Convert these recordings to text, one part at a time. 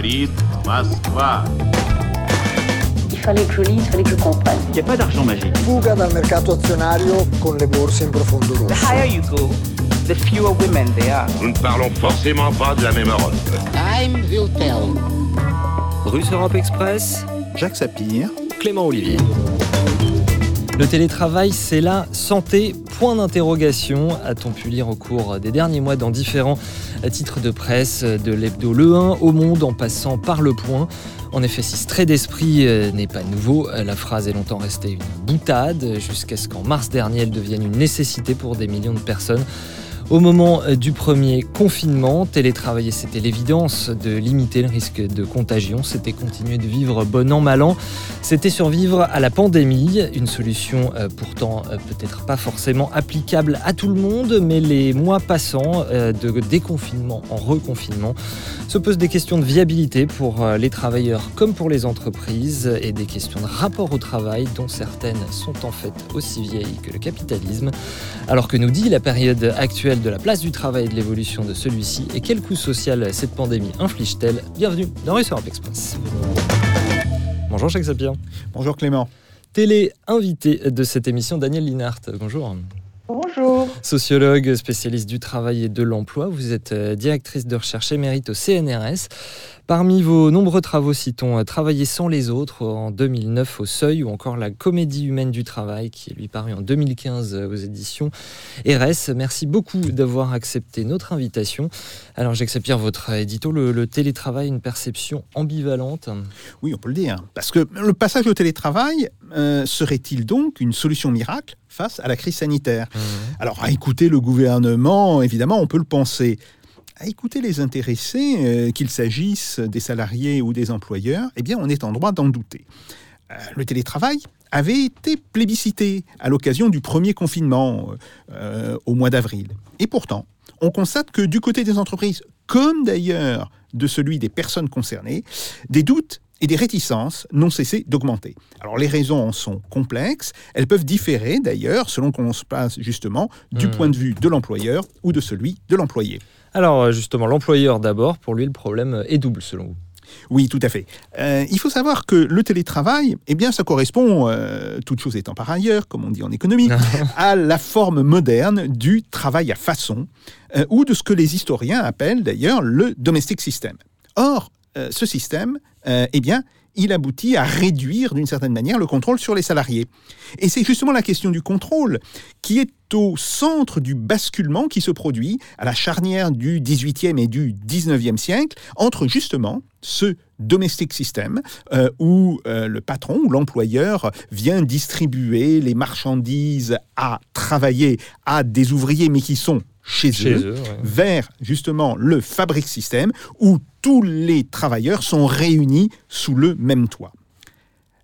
говорит Москва. Il fallait que je lise, il fallait que je comprenne. Il n'y a pas d'argent magique. Fuga dal mercato azionario con le borse in profondo rosso. The higher you go, the fewer women there are. Nous ne parlons forcément pas de la même Europe. Time will tell. Russe Europe Express, Jacques Sapir, Clément Olivier. Le télétravail, c'est la santé Point d'interrogation a-t-on pu lire au cours des derniers mois dans différents titres de presse, de l'hebdo Le 1 au Monde en passant par Le Point? En effet, si ce trait d'esprit euh, n'est pas nouveau, euh, la phrase est longtemps restée une boutade jusqu'à ce qu'en mars dernier, elle devienne une nécessité pour des millions de personnes. Au moment euh, du premier confinement, télétravailler, c'était l'évidence de limiter le risque de contagion, c'était continuer de vivre bon an, mal an, c'était survivre à la pandémie, une solution euh, pourtant euh, peut-être pas forcément applicable à tout le monde, mais les mois passant de déconfinement en reconfinement se posent des questions de viabilité pour les travailleurs comme pour les entreprises et des questions de rapport au travail dont certaines sont en fait aussi vieilles que le capitalisme. Alors que nous dit la période actuelle de la place du travail et de l'évolution de celui-ci et quel coût social cette pandémie inflige-t-elle Bienvenue dans Russe Europe Express. Bonjour Jacques Sapir. Bonjour Clément. Télé invité de cette émission, Daniel Linhart. Bonjour. Bonjour. Sociologue, spécialiste du travail et de l'emploi, vous êtes euh, directrice de recherche émérite au CNRS. Parmi vos nombreux travaux, citons euh, Travailler sans les autres en 2009 au Seuil ou encore La comédie humaine du travail qui est lui paru en 2015 euh, aux éditions RS. Merci beaucoup d'avoir accepté notre invitation. Alors j'accepte votre édito, le, télétravail, une perception ambivalente Oui, on peut le dire. Parce que le passage au télétravail euh, serait-il donc une solution miracle face à la crise sanitaire? Mmh. Alors à écouter le gouvernement, évidemment, on peut le penser à écouter les intéressés, euh, qu'il s'agisse des salariés ou des employeurs, eh bien, on est en droit d'en douter. Euh, le télétravail avait été plébiscité à l'occasion du premier confinement euh, au mois d'avril. Et pourtant, on constate que du côté des entreprises, comme d'ailleurs de celui des personnes concernées, des doutes et des réticences n'ont cessé d'augmenter. Alors les raisons en sont complexes, elles peuvent différer d'ailleurs selon qu'on se passe justement du hmm. point de vue de l'employeur ou de celui de l'employé. Alors euh, justement, l'employeur d'abord, pour lui le problème est double selon vous. Oui, tout à fait. Euh, il faut savoir que le télétravail, eh bien, ça correspond, euh, toute chose étant par ailleurs, comme on dit en économie, à la forme moderne du travail à façon, ou de ce que les historiens appellent d'ailleurs le domestic system. Or, ce système, eh bien, il aboutit à réduire d'une certaine manière le contrôle sur les salariés. Et c'est justement la question du contrôle qui est au centre du basculement qui se produit à la charnière du 18e et du 19e siècle entre justement ce domestic system euh, où euh, le patron ou l'employeur vient distribuer les marchandises à travailler à des ouvriers mais qui sont chez, eux, vers justement le fabrique système où tous les travailleurs sont réunis sous le même toit.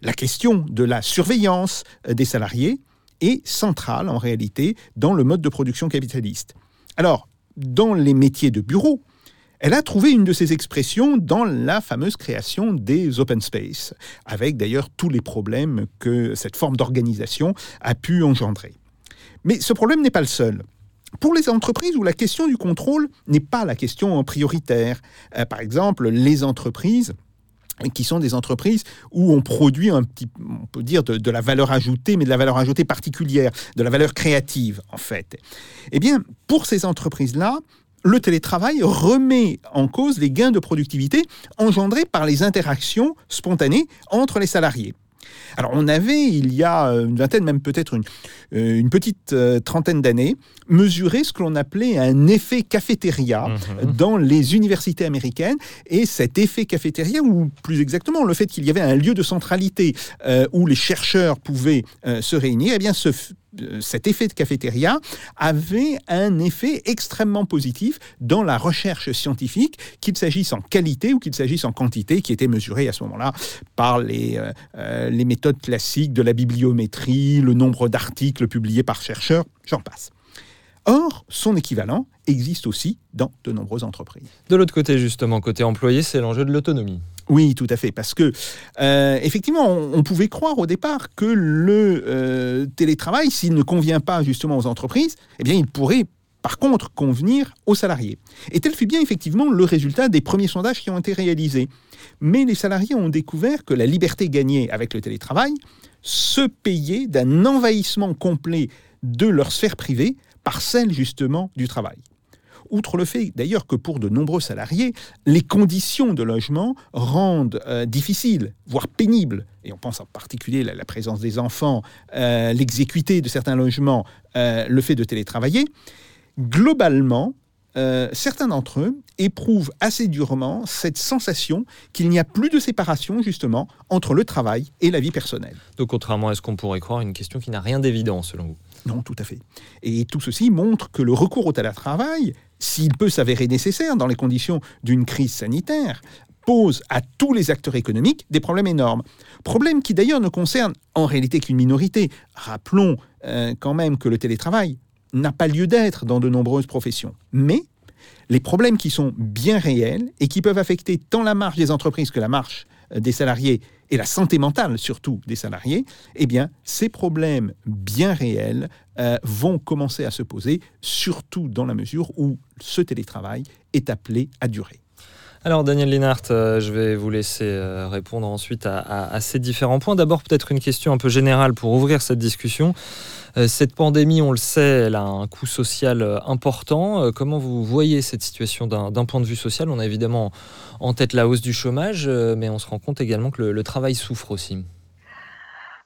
La question de la surveillance des salariés est centrale en réalité dans le mode de production capitaliste. Alors, dans les métiers de bureau, elle a trouvé une de ses expressions dans la fameuse création des open space, avec d'ailleurs tous les problèmes que cette forme d'organisation a pu engendrer. Mais ce problème n'est pas le seul pour les entreprises où la question du contrôle n'est pas la question prioritaire. Euh, par exemple, les entreprises qui sont des entreprises où on produit un petit, on peut dire de, la valeur ajoutée, mais de la valeur ajoutée particulière, de la valeur créative en fait. Eh bien, pour ces entreprises-là, le télétravail remet en cause les gains de productivité engendrés par les interactions spontanées entre les salariés. Alors on avait, il y a une vingtaine, même peut-être une, euh, une, petite euh, trentaine d'années, mesuré ce que l'on appelait un effet cafétéria mhm. dans les universités américaines. Et cet effet cafétéria, ou plus exactement le fait qu'il y avait un lieu de centralité euh, où les chercheurs pouvaient se réunir, eh bien ce cet effet de cafétéria avait un effet extrêmement positif dans la recherche scientifique, qu'il s'agisse en qualité ou qu'il s'agisse en quantité, qui était mesurée à ce moment-là par les, euh, euh, méthodes classiques de la bibliométrie, le nombre d'articles publiés par chercheurs, j'en passe. Or, son équivalent existe aussi dans de nombreuses entreprises. De l'autre côté, justement, côté employé, c'est l'enjeu de l'autonomie. Oui, tout à fait, parce que euh, effectivement, on, pouvait croire au départ que le euh, télétravail, s'il ne convient pas justement aux entreprises, eh bien, il pourrait par contre convenir aux salariés. Et tel fut bien effectivement le résultat des premiers sondages qui ont été réalisés. Mais les salariés ont découvert que la liberté gagnée avec le télétravail se payait d'un envahissement complet de leur sphère privée par celle justement du travail. Outre le fait d'ailleurs que pour de nombreux salariés, les conditions de logement rendent euh, difficiles, voire pénibles, et on pense en particulier à la présence des enfants, euh, de certains logements, euh, le fait de télétravailler, globalement, certains d'entre eux éprouvent assez durement cette sensation qu'il n'y a plus de séparation justement entre le travail et la vie personnelle. Donc contrairement à ce qu'on pourrait croire, une question qui n'a rien d'évident selon vous. Non, tout à fait. Et tout ceci montre que le recours au télétravail s'il peut s'avérer nécessaire dans les conditions d'une crise sanitaire, pose à tous les acteurs économiques des problèmes énormes. Problèmes qui d'ailleurs ne concernent en réalité qu'une minorité. Rappelons euh, quand même que le télétravail n'a pas lieu d'être dans de nombreuses professions. Mais les problèmes qui sont bien réels et qui peuvent affecter tant la marge des entreprises que la marge euh, des salariés et la santé mentale surtout des salariés, eh bien, ces problèmes bien réels euh, vont commencer à se poser, surtout dans la mesure où ce télétravail est appelé à durer. Alors Daniel Linhart, euh, je vais vous laisser euh, répondre ensuite à, ces différents points. D'abord peut-être une question un peu générale pour ouvrir cette discussion. Euh, cette pandémie, on le sait, elle a un coût social important. Comment vous voyez cette situation d'un point de vue social? On a évidemment en tête la hausse du chômage, mais on se rend compte également que le, travail souffre aussi.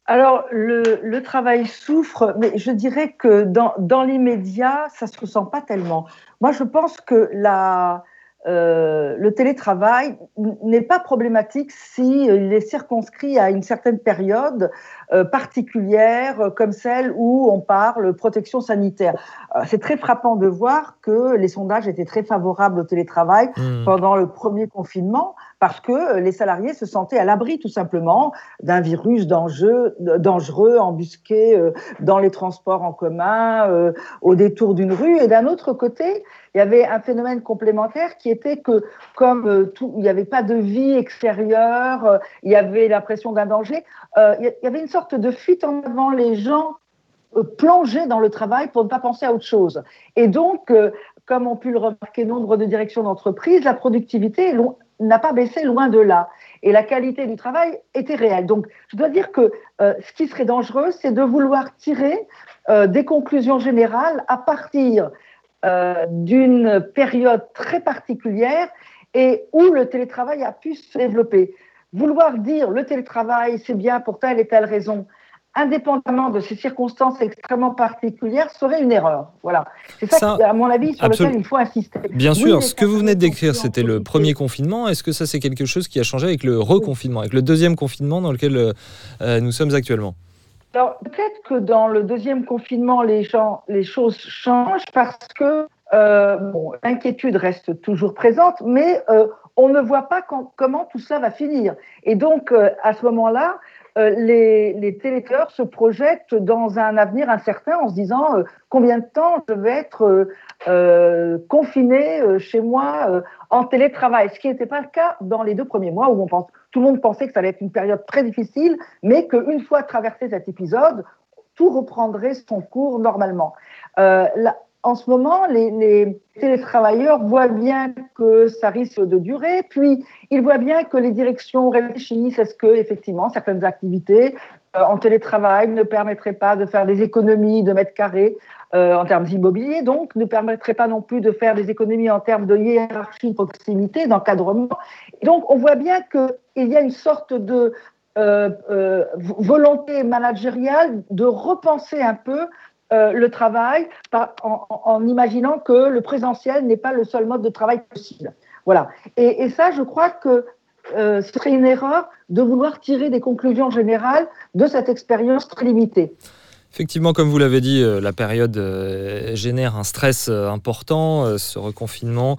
Alors, le, travail souffre, mais je dirais que dans, dans l'immédiat, ça ne se ressent pas tellement. Moi, je pense que la, euh, le télétravail n'est pas problématique s'il si est circonscrit à une certaine période euh, particulière, comme celle où on parle protection sanitaire. Euh, c'est très frappant de voir que les sondages étaient très favorables au télétravail mmh. pendant le premier confinement, parce que les salariés se sentaient à l'abri tout simplement d'un virus dangereux, dangereux embusqué dans les transports en commun, au détour d'une rue. Et d'un autre côté, il y avait un phénomène complémentaire qui était que comme euh, tout, il n'y avait pas de vie extérieure, euh, il y avait l'impression d'un danger, euh, il y avait une sorte de fuite en avant. Les gens plongeaient dans le travail pour ne pas penser à autre chose. Et donc, comme ont pu le remarquer nombre de directions d'entreprise, la productivité n'a pas baissé loin de là. Et la qualité du travail était réelle. Donc, je dois dire que ce qui serait dangereux, c'est de vouloir tirer des conclusions générales à partir euh, d'une période très particulière et où le télétravail a pu se développer. Vouloir dire le télétravail, c'est bien pour telle et telle raison, indépendamment de ces circonstances extrêmement particulières, serait une erreur. Voilà. C'est ça, à mon avis, sur lequel il faut insister. Bien sûr, ce que vous venez de décrire, c'était le premier confinement. Est-ce que ça, c'est quelque chose qui a changé avec le reconfinement, avec le deuxième confinement dans lequel euh, nous sommes actuellement? Peut-être que dans le deuxième confinement, les, gens, les choses changent parce que euh, l'inquiétude reste toujours présente, mais euh, on ne voit pas comment tout ça va finir. Et donc, euh, à ce moment-là, les, les se projettent dans un avenir incertain en se disant combien de temps je vais être confiné chez moi en télétravail, ce qui n'était pas le cas dans les deux premiers mois où on pense, tout le monde pensait que ça allait être une période très difficile, mais qu'une fois traversé cet épisode, tout reprendrait son cours normalement. La, en ce moment, les, télétravailleurs voient bien que ça risque de durer, puis ils voient bien que les directions réfléchissent à ce que, effectivement, certaines activités euh, en télétravail ne permettraient pas de faire des économies de mètres carrés euh, en termes immobiliers, donc ne permettraient pas non plus de faire des économies en termes de hiérarchie, de proximité, d'encadrement. Donc, on voit bien qu'il y a une sorte de euh, volonté managériale de repenser un peu euh, le travail en, imaginant que le présentiel n'est pas le seul mode de travail possible. Voilà. Et, ça, je crois que euh, ce serait une erreur de vouloir tirer des conclusions générales de cette expérience très limitée. Effectivement, comme vous l'avez dit, euh, la période génère un stress important, ce reconfinement.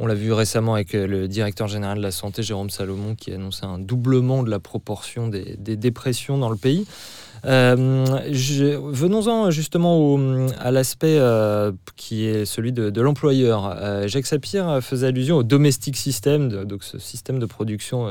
On l'a vu récemment avec le directeur général de la santé, Jérôme Salomon, qui a annoncé un doublement de la proportion des dépressions dans le pays. Euh, Venons-en justement au- à l'aspect euh, qui est celui de, l'employeur. Euh, Jacques Sapir faisait allusion au domestic system, donc ce système de production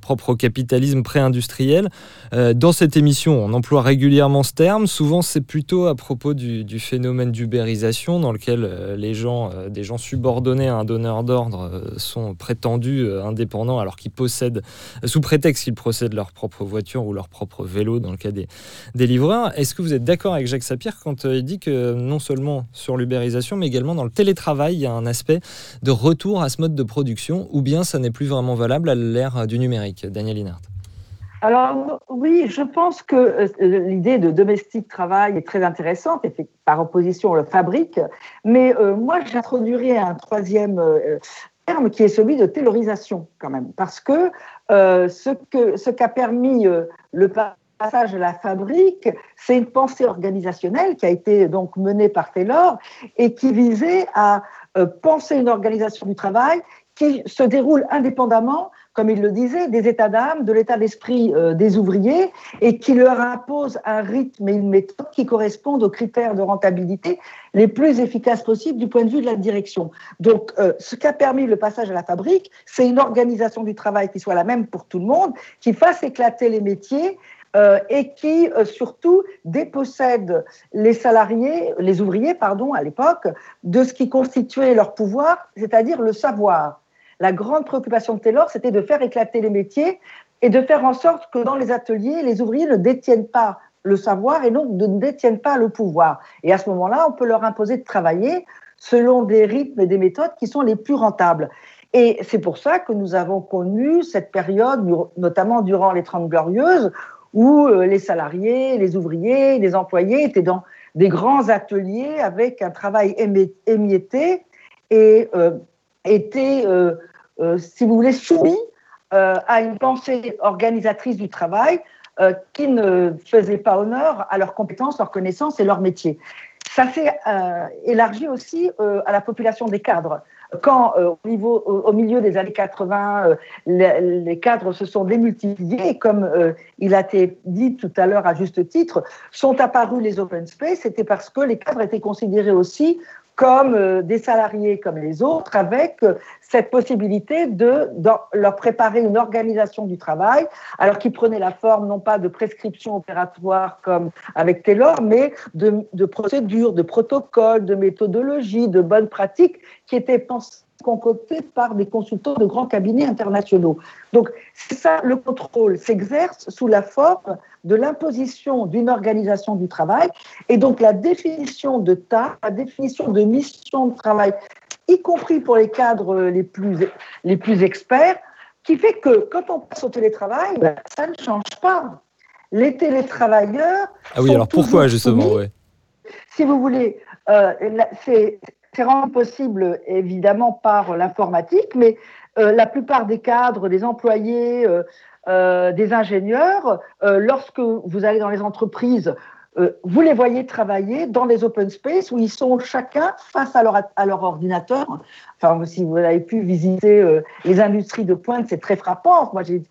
propre au capitalisme pré-industriel. Dans cette émission, on emploie régulièrement ce terme. Souvent, c'est plutôt à propos du, phénomène d'ubérisation, dans lequel les gens, des gens subordonnés à un donneur d'ordre, sont prétendus indépendants alors qu'ils possèdent, sous prétexte qu'ils possèdent leur propre voiture ou leur propre vélo, dans le cas des, des livreurs. Est-ce que vous êtes d'accord avec Jacques Sapir quand euh, il dit que non seulement sur l'ubérisation, mais également dans le télétravail, il y a un aspect de retour à ce mode de production, ou bien ça n'est plus vraiment valable à l'ère du numérique Daniel Inert. Alors oui, je pense que euh, l'idée de domestique travail est très intéressante, par opposition le fabrique, mais euh, moi j'introduirais un troisième euh, terme qui est celui de taylorisation quand même, parce que euh, ce que ce qu'a permis euh, le passage à la fabrique, c'est une pensée organisationnelle qui a été donc menée par Taylor et qui visait à euh, penser une organisation du travail qui se déroule indépendamment comme il le disait, des états d'âme, de l'état d'esprit euh, des ouvriers et qui leur impose un rythme et une méthode qui correspondent aux critères de rentabilité les plus efficaces possibles du point de vue de la direction. Donc, euh, ce qu'a permis le passage à la fabrique, c'est une organisation du travail qui soit la même pour tout le monde, qui fasse éclater les métiers euh, et qui euh, surtout dépossède les salariés, les ouvriers, pardon, à l'époque, de ce qui constituait leur pouvoir, c'est-à-dire le savoir. La grande préoccupation de Taylor, c'était de faire éclater les métiers et de faire en sorte que dans les ateliers, les ouvriers ne détiennent pas le savoir et donc ne détiennent pas le pouvoir. Et à ce moment-là, on peut leur imposer de travailler selon des rythmes et des méthodes qui sont les plus rentables. Et c'est pour ça que nous avons connu cette période, notamment durant les Trente Glorieuses, où euh, les salariés, les ouvriers, les employés étaient dans des grands ateliers avec un travail émi- émietté et euh, étaient, euh, si vous voulez, soumis à une pensée organisatrice du travail qui ne faisait pas honneur à leurs compétences, leurs connaissances et leur métier. Ça s'est élargi aussi à la population des cadres. Quand, euh, au, milieu des années 80, euh, les, cadres se sont démultipliés, comme euh, il a été dit tout à l'heure à juste titre, sont apparus les open space, c'était parce que les cadres étaient considérés aussi comme euh, des salariés comme les autres, avec euh, cette possibilité de, leur préparer une organisation du travail, alors qui prenait la forme non pas de prescriptions opératoires comme avec Taylor, mais de procédures, de protocoles, de méthodologies, de bonnes pratiques qui étaient pensées concoctées par des consultants de grands cabinets internationaux. Donc, c'est ça, le contrôle s'exerce sous la forme de l'imposition d'une organisation du travail et donc la définition de tâches, la définition de mission de travail, y compris pour les cadres les plus, les plus experts, qui fait que quand on passe au télétravail, ça ne change pas. Les télétravailleurs. Ah oui, alors pourquoi justement soumis, ouais. Si vous voulez, euh, c'est c'est rendu possible évidemment par l'informatique, mais euh, la plupart des cadres, des employés, euh, euh, des ingénieurs, lorsque vous allez dans les entreprises, vous les voyez travailler dans des open space où ils sont chacun face à leur, à leur ordinateur. Enfin, si vous avez pu visiter les industries de pointe, c'est très frappant. Moi, j'ai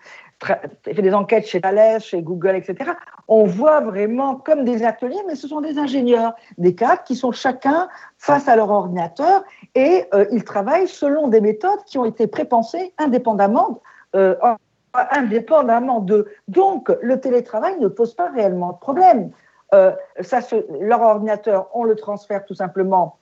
fait des enquêtes chez Thales, chez Google, etc. On voit vraiment comme des ateliers, mais ce sont des ingénieurs, des cadres qui sont chacun face à leur ordinateur et euh, ils travaillent selon des méthodes qui ont été prépensées indépendamment, euh, indépendamment de. Donc, le télétravail ne pose pas réellement de problème. Euh, ça leur ordinateur, on le transfère tout simplement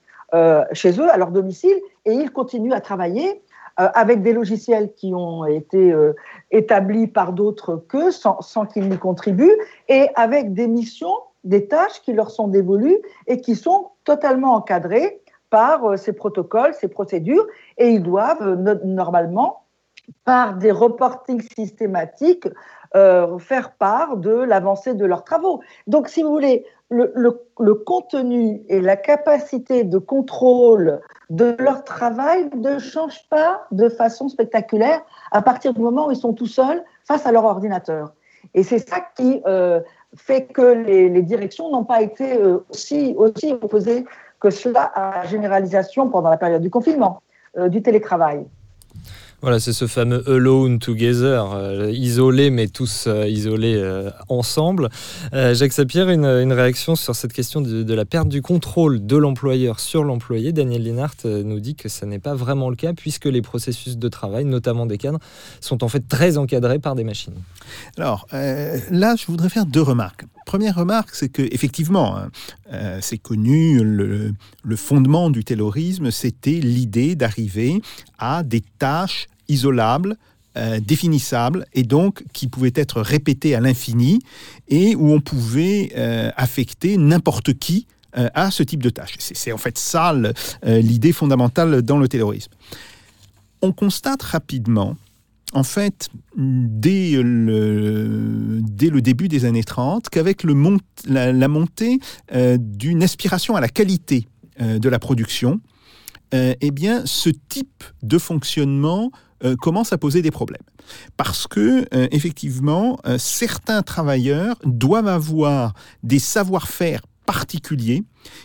chez eux, à leur domicile, et ils continuent à travailler euh, avec des logiciels qui ont été euh, établis par d'autres qu'eux, sans, qu'ils n'y contribuent, et avec des missions, des tâches qui leur sont dévolues et qui sont totalement encadrées par euh, ces protocoles, ces procédures, et ils doivent no normalement, par des reportings systématiques, euh, faire part de l'avancée de leurs travaux. Donc, si vous voulez, le, contenu et la capacité de contrôle de leur travail ne changent pas de façon spectaculaire à partir du moment où ils sont tout seuls face à leur ordinateur. Et c'est ça qui euh, fait que les, directions n'ont pas été euh, aussi, aussi opposées que cela à la généralisation pendant la période du confinement, euh, du télétravail. Voilà, c'est ce fameux alone together, euh, isolé mais tous euh, isolés euh, ensemble. Euh, Jacques Sapir, une, une réaction sur cette question de, la perte du contrôle de l'employeur sur l'employé. Daniel Linhart nous dit que ça n'est pas vraiment le cas puisque les processus de travail, notamment des cadres, sont en fait très encadrés par des machines. Alors là, je voudrais faire deux remarques. Première remarque, c'est que effectivement, hein, c'est connu, le, le fondement du taylorisme, c'était l'idée d'arriver à des tâches isolables, euh, définissables et donc qui pouvaient être répétées à l'infini et où on pouvait euh, affecter n'importe qui euh, à ce type de tâches. C'est en fait ça l'idée fondamentale dans le terrorisme. On constate rapidement, en fait, dès le, début des années 30, qu'avec la, la montée d'une aspiration à la qualité de la production, eh bien, ce type de fonctionnement euh, commence à poser des problèmes. Parce que, euh, effectivement, euh, certains travailleurs doivent avoir des savoir-faire particuliers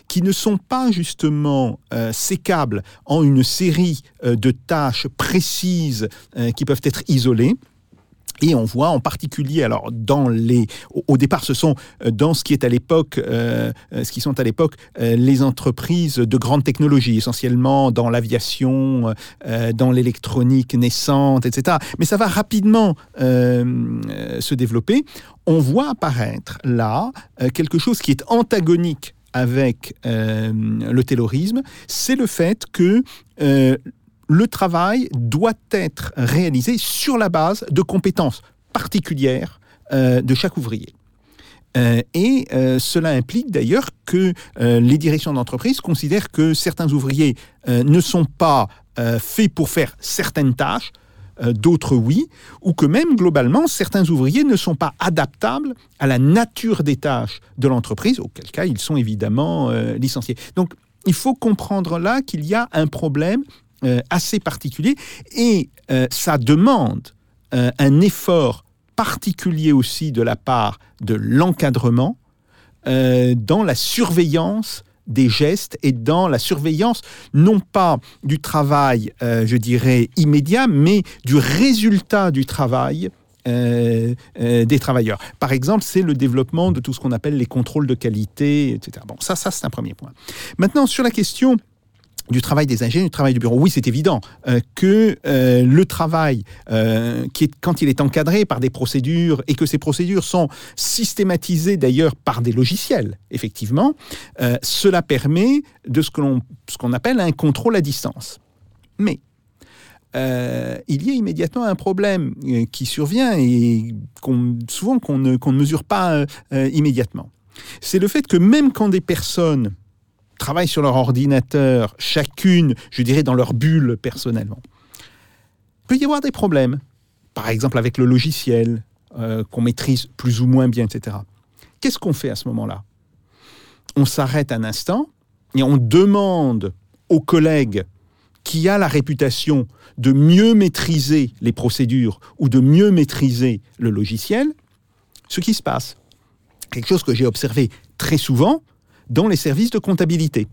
qui ne sont pas justement euh, sécables en une série de tâches précises qui peuvent être isolées. Et on voit en particulier, alors dans les, au, départ, ce sont euh, dans ce qui est à l'époque, euh, euh, ce qui sont à l'époque euh, les entreprises de grande technologie, essentiellement dans l'aviation, euh, dans l'électronique naissante, etc. Mais ça va rapidement euh, euh, se développer. On voit apparaître là euh, quelque chose qui est antagonique avec euh, le taylorisme, c'est le fait que euh, le travail doit être réalisé sur la base de compétences particulières euh, de chaque ouvrier. Euh, et euh, cela implique d'ailleurs que les directions d'entreprise considèrent que certains ouvriers ne sont pas faits pour faire certaines tâches, d'autres oui, ou que même globalement, certains ouvriers ne sont pas adaptables à la nature des tâches de l'entreprise, auquel cas ils sont évidemment licenciés. Donc il faut comprendre là qu'il y a un problème assez particulier et euh, ça demande euh, un effort particulier aussi de la part de l'encadrement euh, dans la surveillance des gestes et dans la surveillance non pas du travail, euh, je dirais, immédiat, mais du résultat du travail euh, euh, des travailleurs. Par exemple, c'est le développement de tout ce qu'on appelle les contrôles de qualité, etc. Bon, ça, ça c'est un premier point. Maintenant, sur la question du travail des ingénieurs, du travail du bureau. Oui, c'est évident euh, que euh, le travail, euh, qui est, quand il est encadré par des procédures et que ces procédures sont systématisées d'ailleurs par des logiciels, effectivement, cela permet de ce qu'on appelle un contrôle à distance. Mais il y a immédiatement un problème qui survient et souvent qu'on ne, ne mesure pas immédiatement. C'est le fait que même quand des personnes travaillent sur leur ordinateur, chacune, je dirais, dans leur bulle personnellement, il peut y avoir des problèmes. Par exemple avec le logiciel euh, qu'on maîtrise plus ou moins bien, etc. Qu'est-ce qu'on fait à ce moment-là? On s'arrête un instant et on demande aux collègues qui a la réputation de mieux maîtriser les procédures ou de mieux maîtriser le logiciel, ce qui se passe. Quelque chose que j'ai observé très souvent dans les services de comptabilité.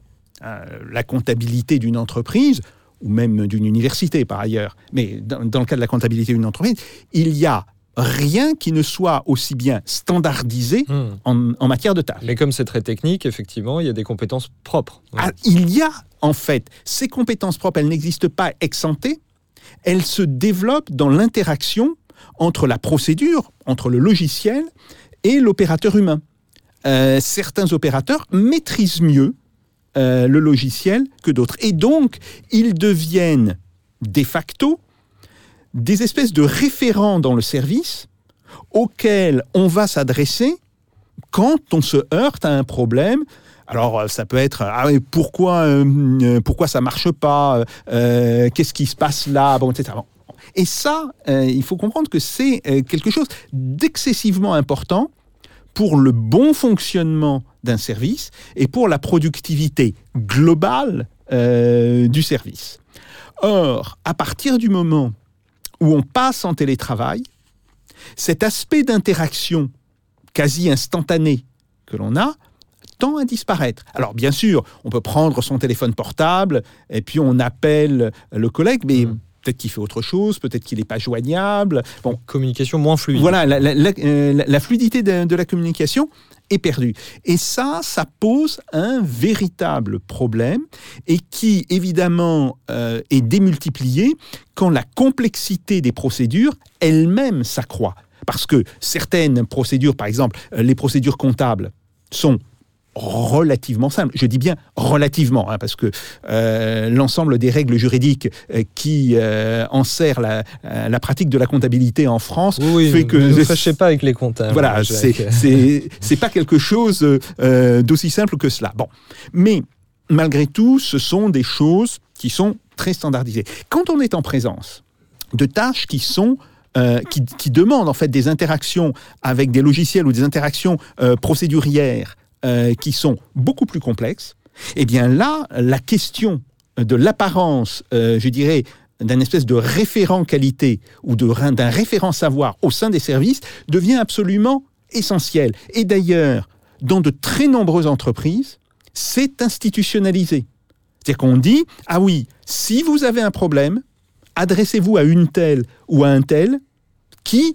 Euh, la comptabilité d'une entreprise, ou même d'une université par ailleurs, mais dans, dans le cas de la comptabilité d'une entreprise, il y a rien qui ne soit aussi bien standardisé Hmm. en, en matière de tâches. Mais comme c'est très technique, effectivement, il y a des compétences propres. Ah, il y a, en fait, ces compétences propres, elles n'existent pas ex ante, elles se développent dans l'interaction entre la procédure, entre le logiciel et l'opérateur humain. Euh, certains opérateurs maîtrisent mieux euh, le logiciel que d'autres. Et donc, ils deviennent de facto des espèces de référents dans le service auxquels on va s'adresser quand on se heurte à un problème alors, euh, ça peut être ah pourquoi euh, pourquoi ça marche pas Qu'est-ce qui se passe là Bon, etc. Et ça, il faut comprendre que c'est quelque chose d'excessivement important pour le bon fonctionnement d'un service et pour la productivité globale euh, du service. Or, à partir du moment où on passe en télétravail, cet aspect d'interaction quasi instantané que l'on a tend à disparaître. Alors bien sûr, on peut prendre son téléphone portable et puis on appelle le collègue, mais Mm. Peut-être qu'il fait autre chose, peut-être qu'il n'est pas joignable. Bon, Communication moins fluide. voilà, la, la- la- euh, la- fluidité de, de la communication est perdue. Et ça, ça pose un véritable problème et qui, évidemment, euh, est démultiplié quand la complexité des procédures elle-même s'accroît. Parce que certaines procédures, par exemple, euh, les procédures comptables, sont relativement simples. Je dis bien relativement, hein, parce que euh, l'ensemble des règles juridiques euh, qui euh, enserrent la, la pratique de la comptabilité en France Oui, fait que ne fâchez pas avec les comptables. voilà, c'est Jacques. c'est pas quelque chose d'aussi simple que cela. Bon, mais malgré tout, ce sont des choses qui sont très standardisées. Quand on est en présence de tâches qui sont euh, qui, qui demandent en fait des interactions avec des logiciels ou des interactions euh, procédurières euh, qui sont beaucoup plus complexes, eh bien là, la question de l'apparence, euh, je dirais, d'un espèce de référent qualité ou d'un référent savoir au sein des services devient absolument essentiel. Et d'ailleurs, dans de très nombreuses entreprises, c'est institutionnalisé. C'est-à-dire qu'on dit, ah oui, si vous avez un problème, adressez-vous à une telle ou à un tel qui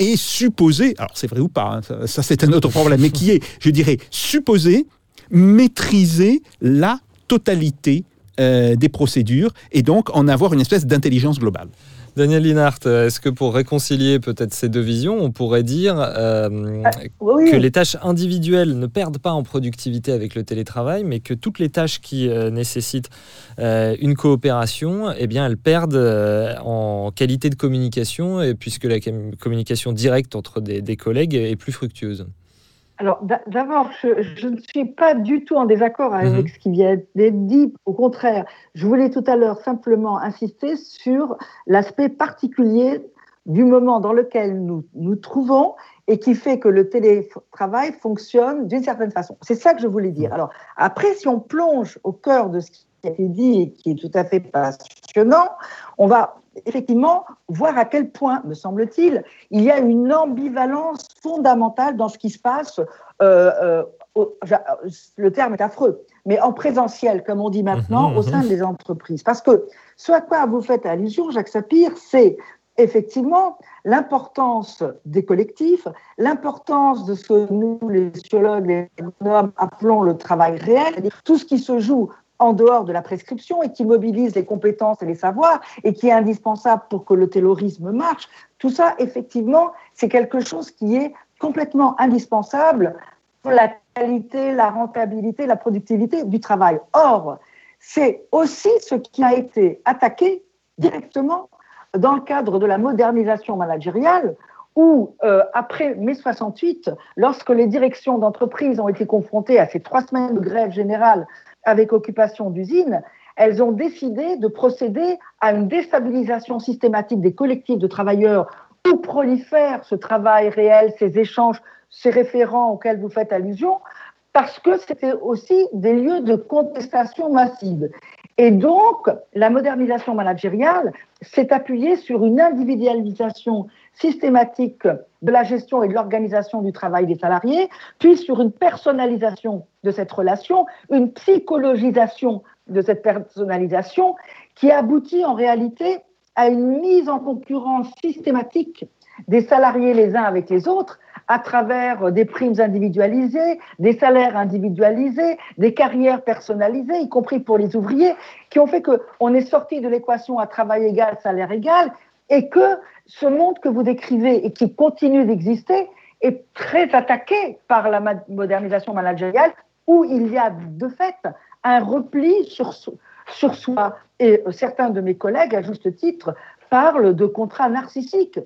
est supposé, alors c'est vrai ou pas, hein, ça, c'est un autre problème, mais qui est, je dirais, supposé maîtriser la totalité euh, des procédures et donc en avoir une espèce d'intelligence globale. Daniel Linhart, est-ce que pour réconcilier peut-être ces deux visions, on pourrait dire euh, Oui, que les tâches individuelles ne perdent pas en productivité avec le télétravail, mais que toutes les tâches qui euh, nécessitent euh, une coopération, eh bien, elles perdent euh, en qualité de communication, et puisque la com- communication directe entre des, des collègues est plus fructueuse? Alors, d'a- d'abord, je, je ne suis pas du tout en désaccord avec Mhm. ce qui vient d'être dit. Au contraire, je voulais tout à l'heure simplement insister sur l'aspect particulier du moment dans lequel nous nous trouvons et qui fait que le télétravail fonctionne d'une certaine façon. C'est ça que je voulais dire. Alors, après, si on plonge au cœur de ce qui a été dit et qui est tout à fait passionnant, on va effectivement voir à quel point, me semble-t-il, il y a une ambivalence fondamentale dans ce qui se passe. euh, euh, au- le terme est affreux, mais en présentiel, comme on dit maintenant, Mhm, au sein des entreprises. Parce que ce à quoi vous faites allusion, Jacques Sapir, c'est effectivement l'importance des collectifs, l'importance de ce que nous, les sociologues, les économes, appelons le travail réel, c'est-à-dire tout ce qui se joue en dehors de la prescription et qui mobilise les compétences et les savoirs et qui est indispensable pour que le terrorisme marche. Tout ça, effectivement, c'est quelque chose qui est complètement indispensable pour la qualité, la rentabilité, la productivité du travail. Or, c'est aussi ce qui a été attaqué directement dans le cadre de la modernisation managériale où, euh, après mai 68, lorsque les directions d'entreprise ont été confrontées à ces trois semaines de grève générale avec occupation d'usines, elles ont décidé de procéder à une déstabilisation systématique des collectifs de travailleurs où prolifère ce travail réel, ces échanges, ces référents auxquels vous faites allusion, parce que c'était aussi des lieux de contestation massive. Et donc, la modernisation managériale s'est appuyée sur une individualisation systématique de la gestion et de l'organisation du travail des salariés, puis sur une personnalisation de cette relation, une psychologisation de cette personnalisation qui aboutit en réalité à une mise en concurrence systématique des salariés les uns avec les autres à travers des primes individualisées, des salaires individualisés, des carrières personnalisées, y compris pour les ouvriers, qui ont fait qu'on est sorti de l'équation à travail égal, salaire égal, et que ce monde que vous décrivez et qui continue d'exister est très attaqué par la modernisation managériale, où il y a de fait un repli sur, soi. Et certains de mes collègues, à juste titre, parlent de contrats narcissiques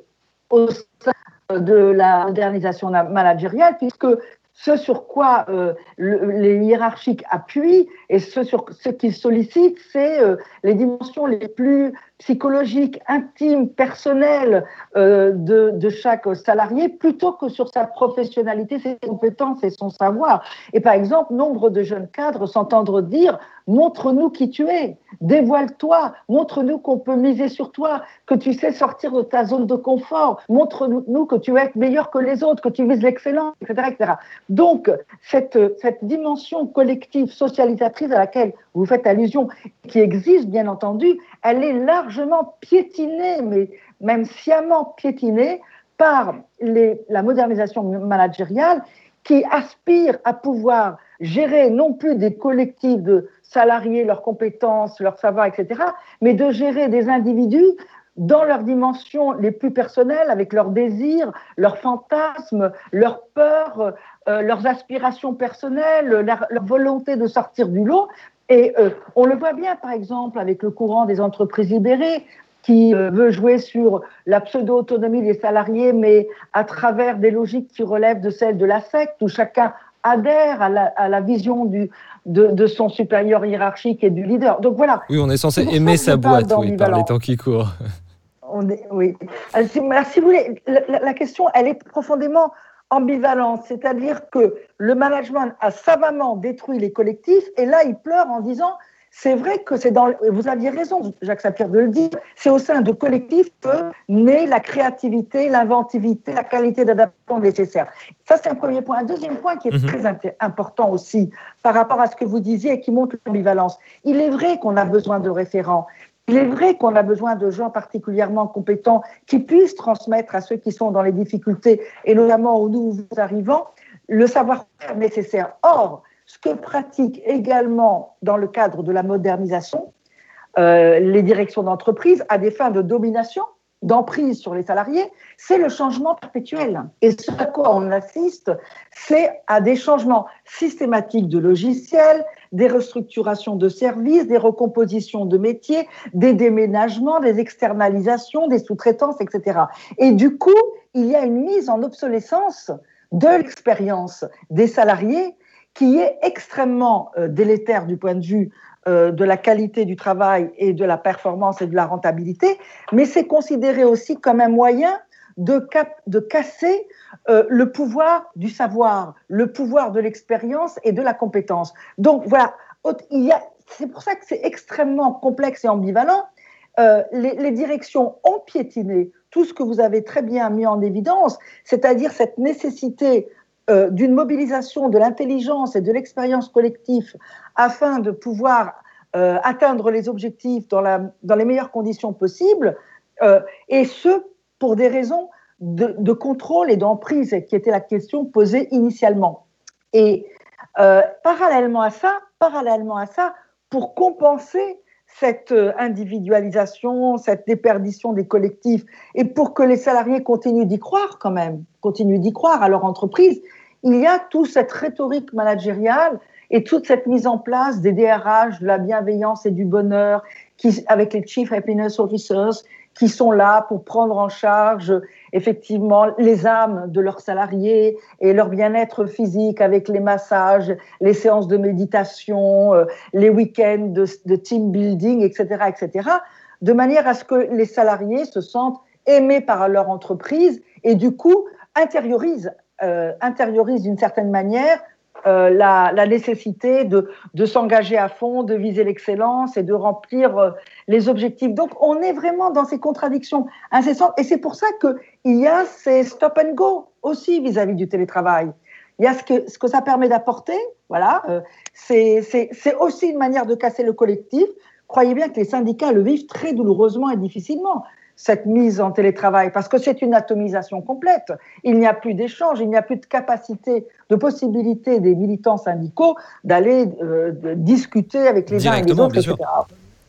au sein de la modernisation managériale, puisque ce sur quoi euh, le, les hiérarchiques appuient et ce sur ce qu'ils sollicitent, c'est euh, les dimensions les plus psychologiques, intimes, personnelles euh, de, de, chaque salarié, plutôt que sur sa professionnalité, ses compétences et son savoir. Et par exemple, nombre de jeunes cadres s'entendent dire montre-nous qui tu es, dévoile-toi, montre-nous qu'on peut miser sur toi, que tu sais sortir de ta zone de confort, montre-nous que tu es meilleur que les autres, que tu vises l'excellence, etc., etc. Donc, cette, cette dimension collective socialisatrice à laquelle vous faites allusion, qui existe bien entendu, elle est largement largement piétinée, mais même sciemment piétinée par la modernisation managériale qui aspire à pouvoir gérer non plus des collectifs de salariés, leurs compétences, leur savoir, etc., mais de gérer des individus dans leurs dimensions les plus personnelles, avec leurs désirs, leurs fantasmes, leurs peurs, euh, leurs aspirations personnelles, leur, volonté de sortir du lot. Et euh, on le voit bien, par exemple, avec le courant des entreprises libérées, qui euh, veut jouer sur la pseudo-autonomie des salariés, mais à travers des logiques qui relèvent de celles de la secte, où chacun adhère à la, à la vision du, de, de, son supérieur hiérarchique et du leader. Donc voilà. Oui, on est censé aimer sa boîte, oui, par les temps qui courent. On est, oui. Alors, si, si, vous voulez, la, la, question, elle est profondément ambivalente, c'est-à-dire que le management a savamment détruit les collectifs, et là, il pleure en disant c'est vrai que c'est dans. Vous aviez raison, Jacques Sapir, de le dire. C'est au sein de collectifs que naît la créativité, l'inventivité, la qualité d'adaptation nécessaire. Ça, c'est un premier point. Un deuxième point qui est mmh. très important aussi par rapport à ce que vous disiez et qui montre l'ambivalence. Il est vrai qu'on a besoin de référents. Il est vrai qu'on a besoin de gens particulièrement compétents qui puissent transmettre à ceux qui sont dans les difficultés et notamment aux nouveaux arrivants le savoir-faire nécessaire. Or, ce que pratiquent également dans le cadre de la modernisation euh, les directions d'entreprise à des fins de domination, d'emprise sur les salariés, c'est le changement perpétuel. Et ce à quoi on assiste, c'est à des changements systématiques de logiciels, des restructurations de services, des recompositions de métiers, des déménagements, des externalisations, des sous-traitances, etc. Et du coup, il y a une mise en obsolescence de l'expérience des salariés qui est extrêmement euh, délétère du point de vue euh, de la qualité du travail et de la performance et de la rentabilité, mais c'est considéré aussi comme un moyen de, casser euh, le pouvoir du savoir, le pouvoir de l'expérience et de la compétence. Donc voilà, c'est pour ça que c'est extrêmement complexe et ambivalent. Euh, les, directions ont piétiné tout ce que vous avez très bien mis en évidence, c'est-à-dire cette nécessité euh, d'une mobilisation de l'intelligence et de l'expérience collective afin de pouvoir atteindre les objectifs dans, les meilleures conditions possibles, et ce, pour des raisons de, contrôle et d'emprise, qui était la question posée initialement. Et euh, parallèlement à ça, parallèlement à ça, pour compenser cette euh, individualisation, cette déperdition des collectifs, et pour que les salariés continuent d'y croire quand même, continuent d'y croire à leur entreprise, il y a toute cette rhétorique managériale et toute cette mise en place des DRH, de la bienveillance et du bonheur, qui, avec les Chief Happiness Officers, qui sont là pour prendre en charge effectivement les âmes de leurs salariés et leur bien-être physique avec les massages, les séances de méditation, euh, les week-ends de, team building, etc., etc., de manière à ce que les salariés se sentent aimés par leur entreprise et du coup intériorisent, euh, intériorisent d'une certaine manière euh, la, nécessité de, de s'engager à fond, de viser l'excellence et de remplir euh, les objectifs. Donc, on est vraiment dans ces contradictions incessantes. Et c'est pour ça qu'il y a ces stop and go aussi vis-à-vis -vis du télétravail. Il y a ce que, ce que ça permet d'apporter. Voilà. Euh, c'est aussi une manière de casser le collectif. Croyez bien que les syndicats le vivent très douloureusement et difficilement cette mise en télétravail, parce que c'est une atomisation complète. Il n'y a plus d'échange, il n'y a plus de capacité, de possibilité des militants syndicaux d'aller euh, discuter avec les uns et les autres, etc.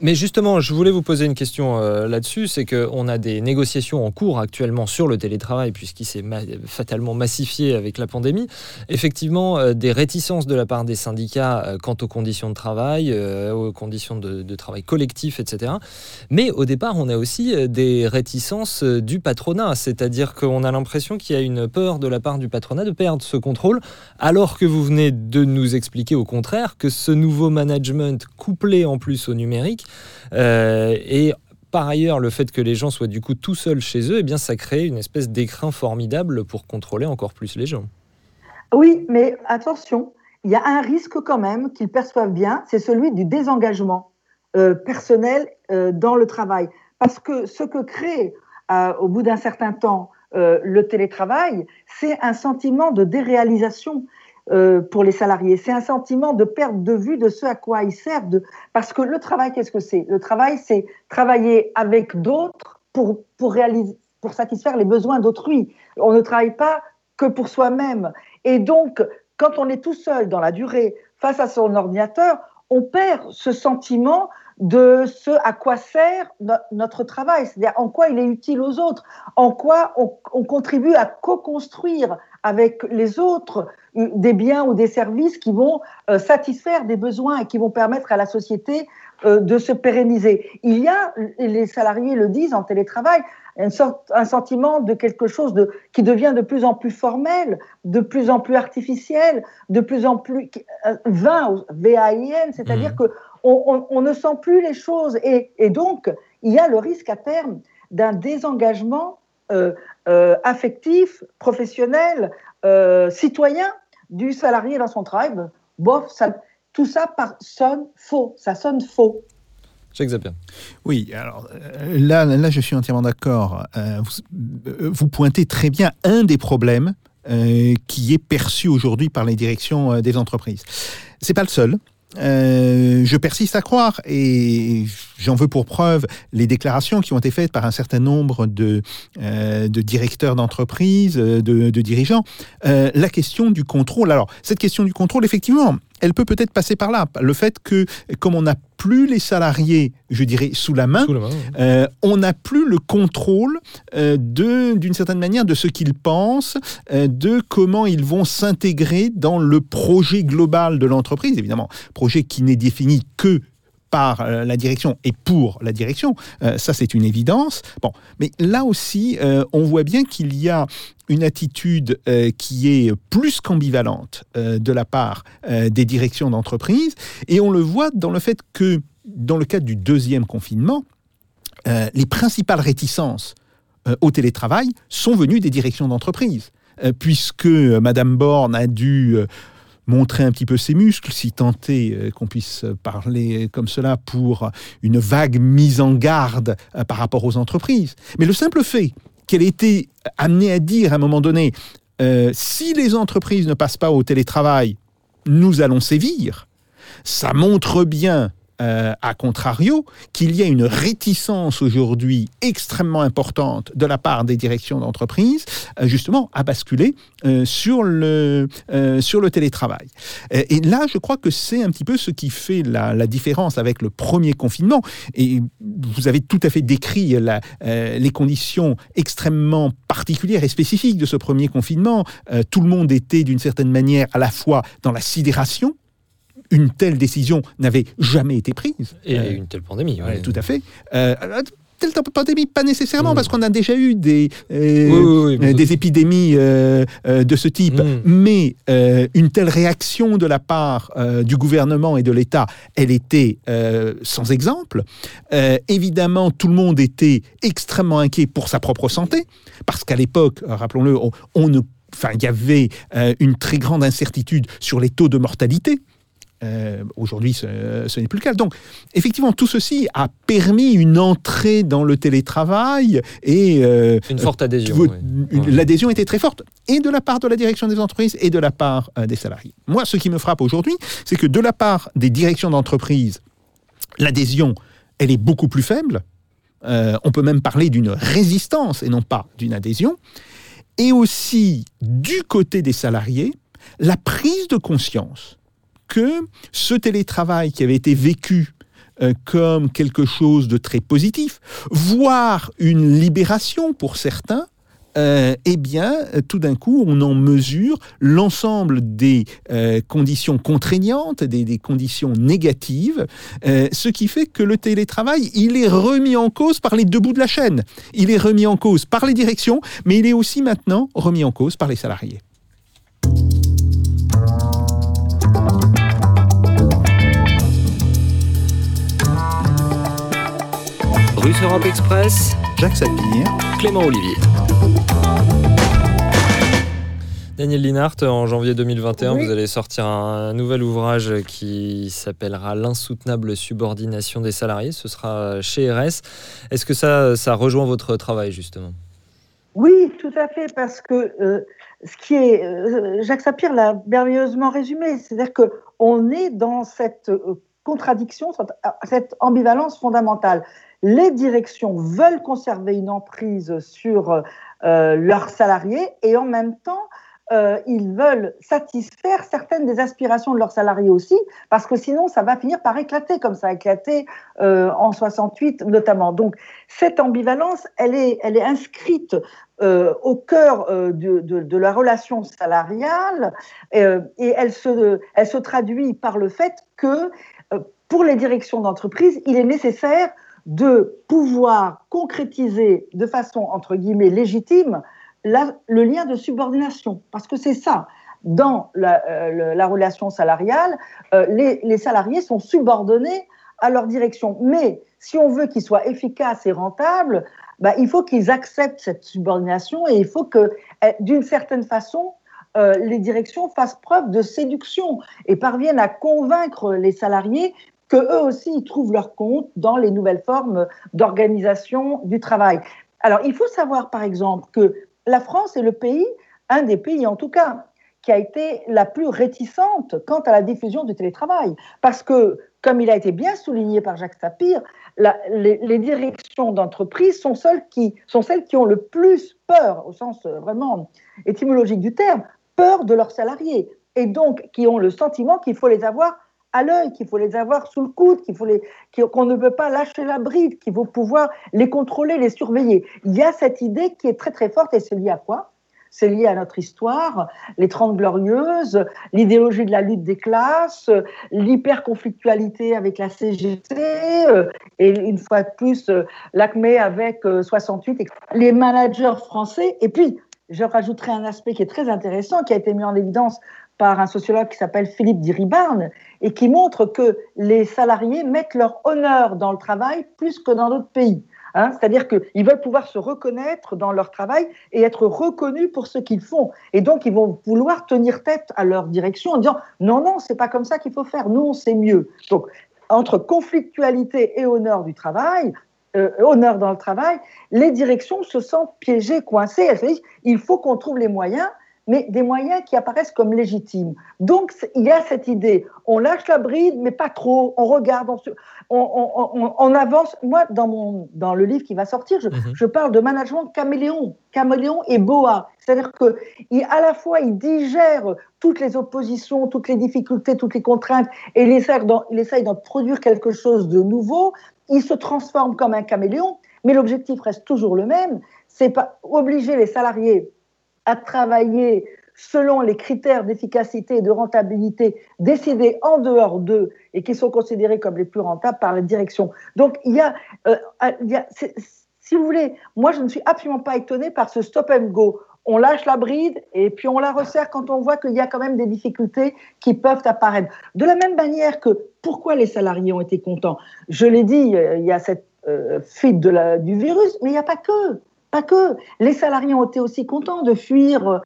Mais justement, je voulais vous poser une question euh, là-dessus, c'est qu'on a des négociations en cours actuellement sur le télétravail, puisqu'il s'est fatalement massifié avec la pandémie. Effectivement, euh, des réticences de la part des syndicats euh, quant aux conditions de travail, aux conditions de, de, travail collectif, etc. Mais au départ, on a aussi des réticences du patronat, c'est-à-dire qu'on a l'impression qu'il y a une peur de la part du patronat de perdre ce contrôle, alors que vous venez de nous expliquer au contraire que ce nouveau management couplé en plus au numérique, et par ailleurs, le fait que les gens soient du coup tout seuls chez eux, eh bien, ça crée une espèce d'écrin formidable pour contrôler encore plus les gens. Oui, mais attention, il y a un risque quand même qu'ils perçoivent bien, c'est celui du désengagement euh, personnel euh, dans le travail. Parce que ce que crée euh, au bout d'un certain temps euh, le télétravail, c'est un sentiment de déréalisation. Euh, pour les salariés. C'est un sentiment de perte de vue de ce à quoi ils servent. Parce que le travail, qu'est-ce que c'est? Le travail, c'est travailler avec d'autres pour, pour, réaliser, pour satisfaire les besoins d'autrui. On ne travaille pas que pour soi-même. Et donc, quand on est tout seul dans la durée face à son ordinateur, on perd ce sentiment de ce à quoi sert notre travail, c'est-à-dire en quoi il est utile aux autres, en quoi on, contribue à co-construire avec les autres euh, des biens ou des services qui vont euh, satisfaire des besoins et qui vont permettre à la société euh, de se pérenniser. Il y a, les salariés le disent en télétravail, une sorte, un sentiment de quelque chose de, qui devient de plus en plus formel, de plus en plus artificiel, de plus en plus vain, V-A-I-N, c'est-à-dire mmh. que on, ne sent plus les choses. Et, donc, il y a le risque à terme d'un désengagement euh, euh, affectif, professionnel, euh, citoyen du salarié dans son travail. Bof, tout ça sonne faux. Ça sonne faux. Jacques. Oui, alors là, là, je suis entièrement d'accord. Vous, vous, pointez très bien un des problèmes qui est perçu aujourd'hui par les directions des entreprises. C'est pas le seul. Euh, je persiste à croire, et j'en veux pour preuve les déclarations qui ont été faites par un certain nombre de, euh, de directeurs d'entreprise, de, de, dirigeants, euh, la question du contrôle. Alors, cette question du contrôle, effectivement, elle peut peut-être passer par là. Le fait que, comme on n'a plus les salariés, je dirais, sous la main, euh, on n'a plus le contrôle euh, d'une certaine manière de ce qu'ils pensent, euh, de comment ils vont s'intégrer dans le projet global de l'entreprise, évidemment, projet qui n'est défini que par euh, la direction et pour la direction, euh, ça c'est une évidence. Bon, mais là aussi, euh, on voit bien qu'il y a une attitude qui est plus qu'ambivalente de la part des directions d'entreprise, et on le voit dans le fait que, dans le cadre du deuxième confinement, les principales réticences au télétravail sont venues des directions d'entreprise, puisque Madame Borne a dû montrer un petit peu ses muscles, si tenter euh, qu'on puisse parler comme cela pour une vague mise en garde euh, par rapport aux entreprises. Mais le simple fait qu'elle ait été amenée à dire à un moment donné, euh, si les entreprises ne passent pas au télétravail, nous allons sévir, ça montre bien euh, à contrario, qu'il y a une réticence aujourd'hui extrêmement importante de la part des directions d'entreprise, euh, justement, à basculer euh, sur, le, sur le télétravail. Et, là, je crois que c'est un petit peu ce qui fait la, différence avec le premier confinement. Et vous avez tout à fait décrit la, les conditions extrêmement particulières et spécifiques de ce premier confinement. tout le monde était d'une certaine manière à la fois dans la sidération, une telle décision n'avait jamais été prise. Et euh, une telle pandémie. Oui. Tout à fait. Euh, telle pandémie, pas nécessairement, mm. parce qu'on a déjà eu des, euh, des épidémies de ce type. Mm. Mais une telle réaction de la part du gouvernement et de l'État, elle était sans exemple. évidemment, tout le monde était extrêmement inquiet pour sa propre santé, parce qu'à l'époque, rappelons-le, on, ne Enfin, il y avait une très grande incertitude sur les taux de mortalité. Euh, aujourd'hui, ce, n'est plus le cas. Donc, effectivement, tout ceci a permis une entrée dans le télétravail et euh, une forte adhésion. L'adhésion était très forte, et de la part de la direction des entreprises et de la part euh, des salariés. Moi, ce qui me frappe aujourd'hui, c'est que de la part des directions d'entreprise, l'adhésion, elle est beaucoup plus faible. on peut même parler d'une résistance et non pas d'une adhésion. Et aussi, du côté des salariés, la prise de conscience que ce télétravail qui avait été vécu euh, comme quelque chose de très positif, voire une libération pour certains, euh, eh bien, tout d'un coup, on en mesure l'ensemble des euh, conditions contraignantes, des, conditions négatives, ce qui fait que le télétravail, il est remis en cause par les deux bouts de la chaîne. Il est remis en cause par les directions, mais il est aussi maintenant remis en cause par les salariés. Russe Europe Express, Jacques Sapir, Clément Olivier. Daniel Linhart, en janvier 2021, vous allez sortir un nouvel ouvrage qui s'appellera L'insoutenable subordination des salariés. Ce sera chez RS. Est-ce que ça, ça rejoint votre travail, justement? Oui, tout à fait, parce que euh, ce qui est, euh, Jacques Sapir l'a merveilleusement résumé, c'est-à-dire que on est dans cette euh, contradiction, cette ambivalence fondamentale. Les directions veulent conserver une emprise sur euh, leurs salariés et en même temps, euh, ils veulent satisfaire certaines des aspirations de leurs salariés aussi, parce que sinon, ça va finir par éclater, comme ça a éclaté euh, en 68 notamment. Donc, cette ambivalence, elle est, inscrite euh, au cœur de, la relation salariale et elle se, traduit par le fait que pour les directions d'entreprise, il est nécessaire de pouvoir concrétiser de façon, entre guillemets, légitime le lien de subordination. Parce que c'est ça. Dans la, euh, la relation salariale, euh, les, les, salariés sont subordonnés à leur direction. Mais si on veut qu'ils soient efficaces et rentables, bah, il faut qu'ils acceptent cette subordination et il faut que, eh, d'une certaine façon, euh, les directions fassent preuve de séduction et parviennent à convaincre les salariés que eux aussi trouvent leur compte dans les nouvelles formes d'organisation du travail. Alors, il faut savoir, par exemple, que la France est le pays, un des pays en tout cas, qui a été la plus réticente quant à la diffusion du télétravail. Parce que, comme il a été bien souligné par Jacques Sapir, les, directions d'entreprise sont, qui, sont celles qui ont le plus peur, au sens vraiment étymologique du terme, peur de leurs salariés. Et donc, qui ont le sentiment qu'il faut les avoir à l'œil, qu'il faut les avoir sous le coude, qu'on ne peut pas lâcher la bride, qu'il faut pouvoir les contrôler, les surveiller. Il y a cette idée qui est très très forte et c'est lié à quoi? C'est lié à notre histoire, les Trente Glorieuses, l'idéologie de la lutte des classes, l'hyper-conflictualité avec la CGT, euh, et une fois de plus, euh, l'ACME avec 68, euh, les managers français. Et puis, je rajouterai un aspect qui est très intéressant, qui a été mis en évidence par un sociologue qui s'appelle Philippe Diribarne, et qui montre que les salariés mettent leur honneur dans le travail plus que dans d'autres pays. Hein, C'est-à-dire qu'ils veulent pouvoir se reconnaître dans leur travail et être reconnus pour ce qu'ils font. Et donc, ils vont vouloir tenir tête à leur direction en disant non, non, c'est pas comme ça qu'il faut faire. Nous, on sait mieux. Donc, entre conflictualité et honneur du travail, euh, honneur dans le travail, les directions se sentent piégées, coincées. Elles se disent il faut qu'on trouve les moyens mais des moyens qui apparaissent comme légitimes. Donc, il y a cette idée, on lâche la bride, mais pas trop, on regarde, on, on, on, on avance. Moi, dans, mon, dans le livre qui va sortir, je, -hmm. je parle de management caméléon, caméléon et boa. C'est-à-dire qu'à la fois, il digère toutes les oppositions, toutes les difficultés, toutes les contraintes, et il essaye d'en produire quelque chose de nouveau. Il se transforme comme un caméléon, mais l'objectif reste toujours le même, c'est pas obliger les salariés à travailler selon les critères d'efficacité et de rentabilité décidés en dehors d'eux et qui sont considérés comme les plus rentables par la direction. Donc, il y a, euh, si vous voulez, moi, je ne suis absolument pas étonnée par ce stop and go. On lâche la bride et puis on la resserre quand on voit qu'il y a quand même des difficultés qui peuvent apparaître. De la même manière que pourquoi les salariés ont été contents? Je l'ai dit, il y a cette euh, fuite du virus, mais il n'y a pas que. Pas que. Les salariés ont été aussi contents de fuir euh,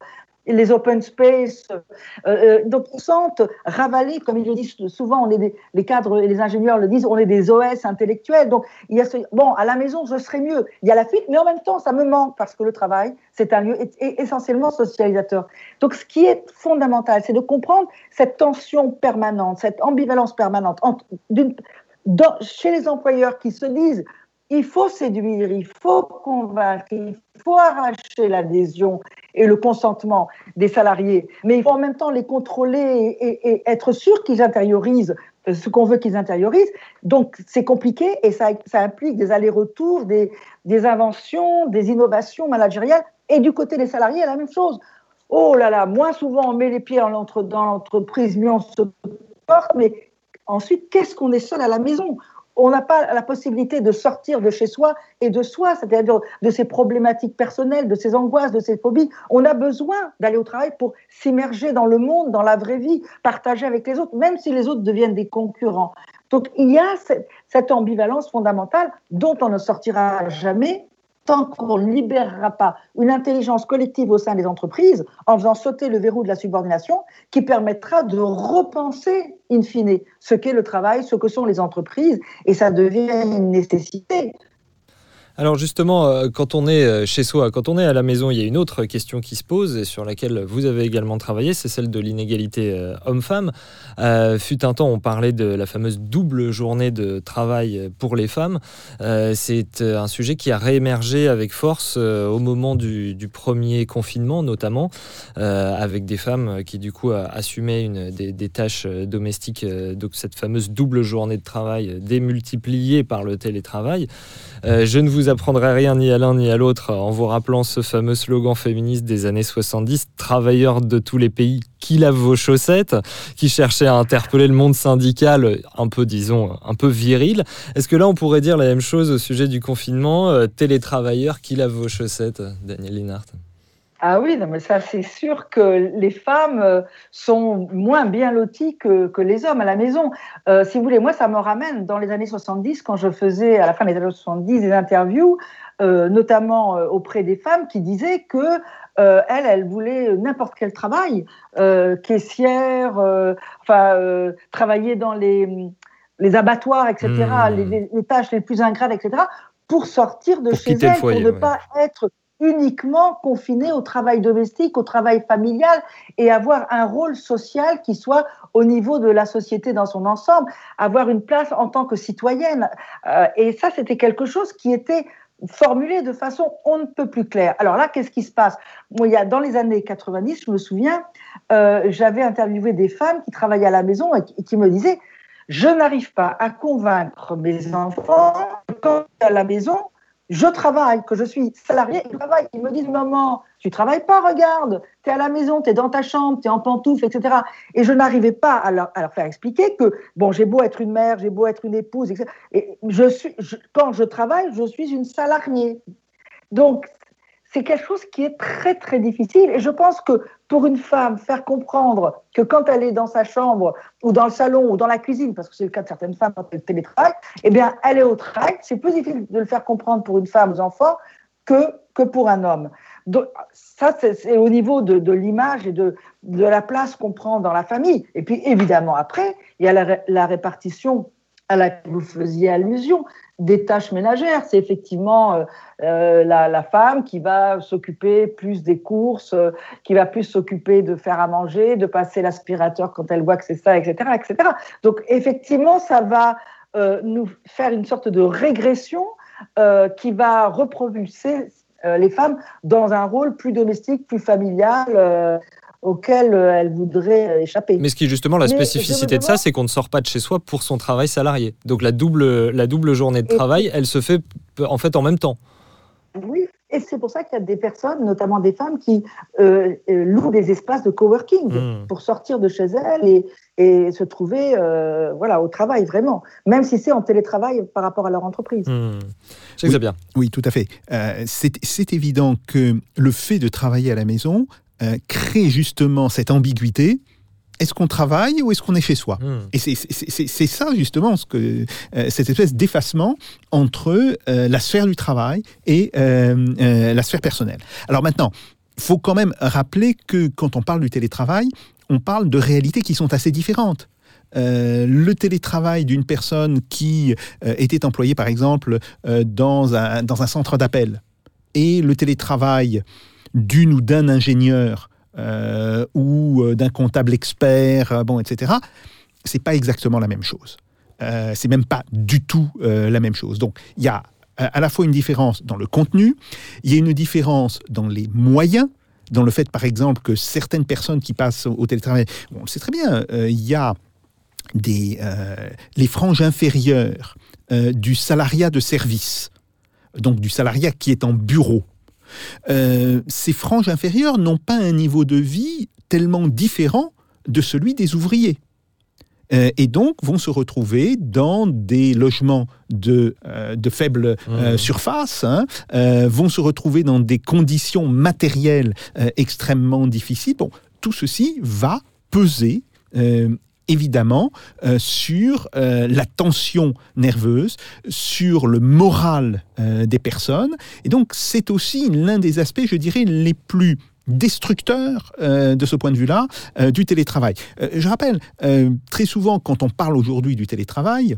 les open space. Euh, euh, donc, ils sentent ravalés, comme ils le disent souvent, on est les cadres et les ingénieurs le disent, on est des OS intellectuels. Donc, il y a ce, bon, à la maison, je serai mieux. Il y a la fuite, mais en même temps, ça me manque parce que le travail, c'est un lieu essentiellement socialisateur. Donc, ce qui est fondamental, c'est de comprendre cette tension permanente, cette ambivalence permanente entre, chez les employeurs qui se disent il faut séduire, il faut convaincre, il faut arracher l'adhésion et le consentement des salariés, mais il faut en même temps les contrôler et, être sûr qu'ils intériorisent ce qu'on veut qu'ils intériorisent. Donc c'est compliqué et ça, ça, implique des allers-retours, des, des, inventions, des innovations managériales. Et du côté des salariés, la même chose. Oh là là, moins souvent on met les pieds dans l'entreprise, mieux on se porte, mais ensuite, qu'est-ce qu'on est seul à la maison? On n'a pas la possibilité de sortir de chez soi et de soi, c'est-à-dire de ses problématiques personnelles, de ses angoisses, de ses phobies. On a besoin d'aller au travail pour s'immerger dans le monde, dans la vraie vie, partager avec les autres, même si les autres deviennent des concurrents. Donc il y a cette, ambivalence fondamentale dont on ne sortira jamais tant qu'on ne libérera pas une intelligence collective au sein des entreprises en faisant sauter le verrou de la subordination qui permettra de repenser, in fine, ce qu'est le travail, ce que sont les entreprises, et ça devient une nécessité. Alors justement, euh, quand on est euh, chez soi, quand on est à la maison, il y a une autre question qui se pose et sur laquelle vous avez également travaillé, c'est celle de l'inégalité euh, homme-femme. fut un temps, on parlait de la fameuse double journée de travail pour les femmes. c'est un sujet qui a réémergé avec force au moment du, premier confinement, notamment, avec des femmes qui du coup assumaient une, des, des tâches domestiques, donc cette fameuse double journée de travail démultipliée par le télétravail. je ne vous apprendrai rien ni à l'un ni à l'autre en vous rappelant ce fameux slogan féministe des années 70, travailleurs de tous les pays qui lavent vos chaussettes, qui cherchait à interpeller le monde syndical un peu, disons, un peu viril. Est-ce que là, on pourrait dire la même chose au sujet du confinement, euh, télétravailleurs qui lavent vos chaussettes, Daniel Linhart ah oui, non, mais ça c'est sûr que les femmes euh, sont moins bien loties que, que les hommes à la maison. Euh, si vous voulez, moi ça me ramène dans les années 70 quand je faisais à la fin des années 70 des interviews, euh, notamment auprès des femmes qui disaient que euh, elles, elles voulaient n'importe quel travail, caissière, enfin travailler dans les, les abattoirs, etc., mmh. les, les, tâches les plus ingrates, etc., pour sortir de pour chez elles, foyer, pour ne ouais. pas être uniquement confiné au travail domestique, au travail familial et avoir un rôle social qui soit au niveau de la société dans son ensemble, avoir une place en tant que citoyenne. Euh, et ça, c'était quelque chose qui était formulé de façon on ne peut plus claire. Alors là, qu'est-ce qui se passe? Moi, il y a, Dans les années 90, je me souviens, euh, j'avais interviewé des femmes qui travaillaient à la maison et qui, et qui me disaient je n'arrive pas à convaincre mes enfants quand à la maison, je travaille, que je suis salarié, ils travaillent. Ils me disent, maman, tu travailles pas, regarde, tu es à la maison, tu es dans ta chambre, tu es en pantoufles, etc. Et je n'arrivais pas à leur, faire expliquer que, bon, j'ai beau être une mère, j'ai beau être une épouse, etc. Et je suis, je, quand je travaille, je suis une salariée. Donc, c'est quelque chose qui est très, très difficile. Et je pense que pour une femme, faire comprendre que quand elle est dans sa chambre ou dans le salon ou dans la cuisine, parce que c'est le cas de certaines femmes quand elles télétravaillent, eh bien, elle est au travail. C'est plus difficile de le faire comprendre pour une femme aux enfants que, que pour un homme. Donc, ça, c'est au niveau de, l'image et de, de la place qu'on prend dans la famille. Et puis, évidemment, après, il y a la répartition à laquelle vous faisiez allusion, des tâches ménagères. C'est effectivement euh, euh, la, femme qui va s'occuper plus des courses, euh, qui va plus s'occuper de faire à manger, de passer l'aspirateur quand elle voit que c'est ça, etc., etc. Donc effectivement, ça va nous faire une sorte de régression qui va repropulser les femmes dans un rôle plus domestique, plus familial auquel elle voudrait échapper. Mais ce qui est justement la spécificité de ça, c'est qu'on ne sort pas de chez soi pour son travail salarié. Donc la double, la double journée de travail, et elle se fait en fait en même temps. Oui, et c'est pour ça qu'il y a des personnes, notamment des femmes, qui euh, louent des espaces de coworking mmh. pour sortir de chez elles et, et se trouver euh, voilà, au travail, vraiment, même si c'est en télétravail par rapport à leur entreprise. Mmh. Oui, bien. oui, tout à fait. Euh, c'est évident que le fait de travailler à la maison euh, crée justement cette ambiguïté. Est-ce qu'on travaille ou est-ce qu'on est chez soi mmh. Et c'est ça justement ce que euh, cette espèce d'effacement entre euh, la sphère du travail et euh, la sphère personnelle. Alors maintenant, il faut quand même rappeler que quand on parle du télétravail, on parle de réalités qui sont assez différentes. Euh, le télétravail d'une personne qui était employée, par exemple, dans, un, dans un centre d'appel, et le télétravail d'une ou d'un ingénieur euh, ou d'un comptable expert, bon, etc., c'est pas exactement la même chose. Euh, c'est même pas du tout euh, la même chose. Donc, il y a à la fois une différence dans le contenu, il y a une différence dans les moyens, dans le fait, par exemple, que certaines personnes qui passent au télétravail, on le sait très bien, il y a des, les franges inférieures du salariat de service, donc du salariat qui est en bureau, euh, ces franges inférieures n'ont pas un niveau de vie tellement différent de celui des ouvriers. Euh, et donc vont se retrouver dans des logements de, euh, de faible mmh. surface, hein, vont se retrouver dans des conditions matérielles extrêmement difficiles. Bon, tout ceci va peser évidemment euh, sur euh, la tension nerveuse, sur le moral euh, des personnes. Et donc c'est aussi l'un des aspects, je dirais, les plus destructeurs de ce point de vue-là du télétravail. Je rappelle, très souvent quand on parle aujourd'hui du télétravail,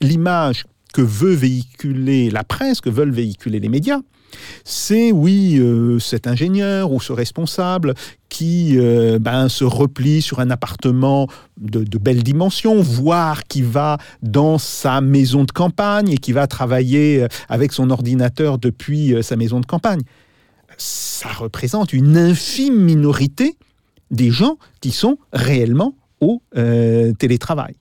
l'image que veut véhiculer la presse, que veulent véhiculer les médias, c'est oui euh, cet ingénieur ou ce responsable qui euh, ben, se replie sur un appartement de, de belle dimension, voire qui va dans sa maison de campagne et qui va travailler euh, avec son ordinateur depuis sa maison de campagne. Ça représente une infime minorité des gens qui sont réellement au télétravail.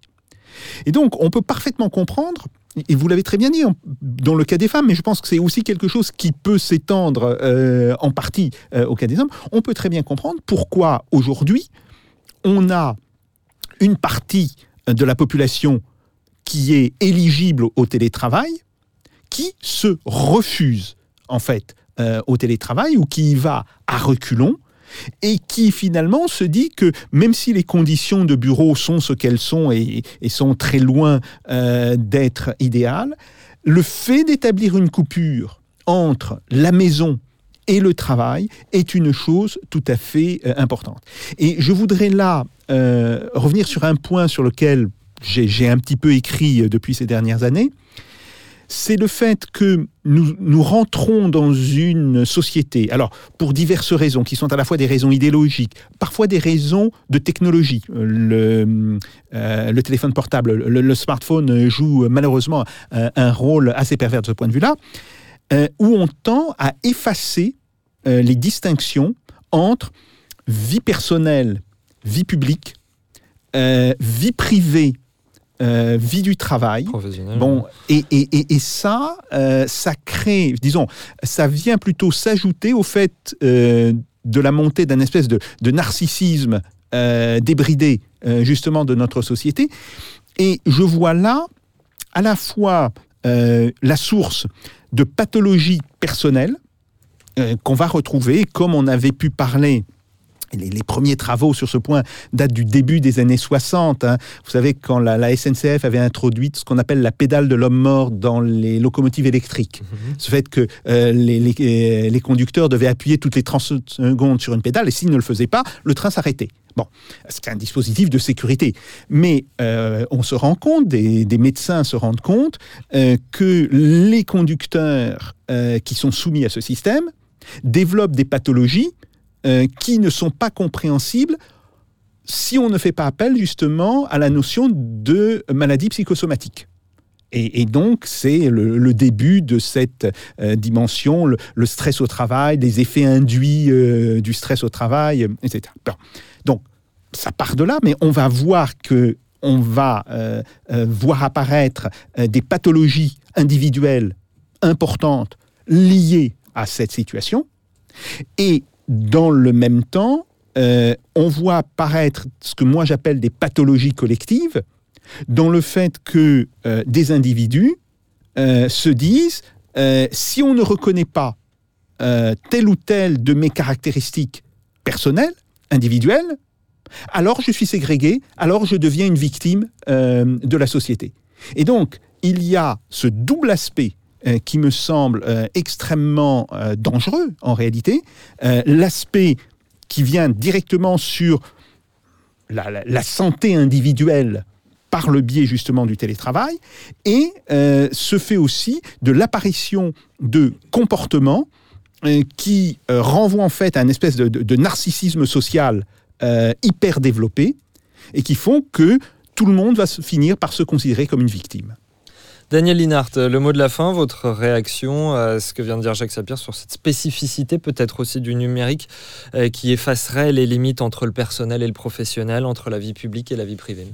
Et donc, on peut parfaitement comprendre, et vous l'avez très bien dit dans le cas des femmes, mais je pense que c'est aussi quelque chose qui peut s'étendre euh, en partie euh, au cas des hommes, on peut très bien comprendre pourquoi aujourd'hui, on a une partie de la population qui est éligible au télétravail, qui se refuse en fait euh, au télétravail ou qui y va à reculons et qui finalement se dit que même si les conditions de bureau sont ce qu'elles sont et, sont très loin euh, d'être idéales, le fait d'établir une coupure entre la maison et le travail est une chose tout à fait euh, importante. Et je voudrais là euh, revenir sur un point sur lequel j'ai un petit peu écrit depuis ces dernières années, c'est le fait que nous, rentrons dans une société, alors pour diverses raisons, qui sont à la fois des raisons idéologiques, parfois des raisons de technologie. Euh, Le, euh, le téléphone portable, le, smartphone joue euh, malheureusement un, rôle assez pervers de ce point de vue-là, où on tend à effacer les distinctions entre vie personnelle, vie publique, vie privée, euh, vie du travail. Professionnel. Bon, et, et, et, et ça, euh, ça crée, disons, ça vient plutôt s'ajouter au fait euh, de la montée d'un espèce de, de narcissisme débridé, justement, de notre société. Et je vois là, à la fois, la source de pathologies personnelles qu'on va retrouver, comme on avait pu parler les, les premiers travaux sur ce point datent du début des années 60. hein. Vous savez, quand la, la SNCF avait introduit ce qu'on appelle la pédale de l'homme mort dans les locomotives électriques. Ce fait que euh, les, les- euh, les conducteurs devaient appuyer toutes les 30 secondes sur une pédale et s'ils ne le faisaient pas, le train s'arrêtait. Bon, c'est un dispositif de sécurité. Mais euh, on se rend compte, des, des médecins se rendent compte euh, que les conducteurs qui sont soumis à ce système développent des pathologies euh, qui ne sont pas compréhensibles si on ne fait pas appel justement à la notion de maladie psychosomatique. Et, donc, c'est le, début de cette euh, dimension, le, stress au travail, les effets induits euh, du stress au travail, etc. Donc, ça part de là, mais on va voir que on va voir apparaître des pathologies individuelles importantes liées à cette situation. Et dans le même temps, euh, on voit apparaître ce que moi j'appelle des pathologies collectives, dans le fait que euh, des individus euh, se disent, si on ne reconnaît pas telle ou telle de mes caractéristiques personnelles, individuelles, alors je suis ségrégué, alors je deviens une victime de la société. Et donc, il y a ce double aspect euh, qui me semble euh, extrêmement euh, dangereux en réalité. L'aspect qui vient directement sur la, santé individuelle par le biais justement du télétravail, et se fait aussi de l'apparition de comportements qui renvoient en fait à une espèce de, narcissisme social hyper développé, et qui font que tout le monde va finir par se considérer comme une victime. Daniel Linhart, le mot de la fin, votre réaction à ce que vient de dire Jacques Sapir sur cette spécificité peut-être aussi du numérique euh, qui effacerait les limites entre le personnel et le professionnel, entre la vie publique et la vie privée?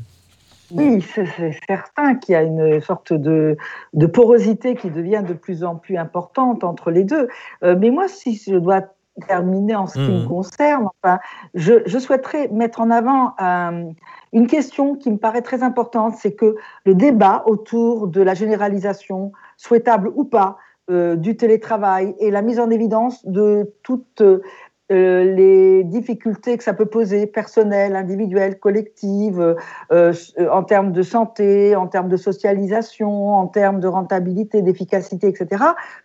Oui, c'est certain qu'il y a une sorte de, de porosité qui devient de plus en plus importante entre les deux. Euh, mais moi, si je dois terminer en ce qui me concerne, enfin, je, je souhaiterais mettre en avant euh, une question qui me paraît très importante, c'est que le débat autour de la généralisation, souhaitable ou pas, euh, du télétravail et la mise en évidence de toutes euh, les difficultés que ça peut poser, personnelles, individuelles, collectives, en termes de santé, en termes de socialisation, en termes de rentabilité, d'efficacité, etc.,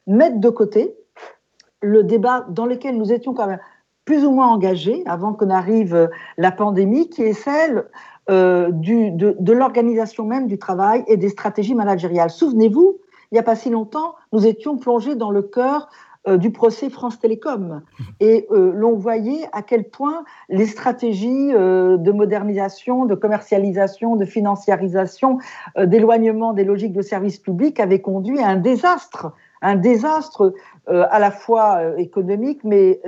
mettre de côté le débat dans lequel nous étions quand même plus ou moins engagés avant que n'arrive euh, la pandémie, qui est celle euh, de, l'organisation même du travail et des stratégies managériales. Souvenez-vous, il n'y a pas si longtemps, nous étions plongés dans le cœur euh, du procès France Télécom. Et l'on voyait à quel point les stratégies de modernisation, de commercialisation, de financiarisation, d'éloignement des logiques de service public avaient conduit à un désastre, un désastre à la fois économique, mais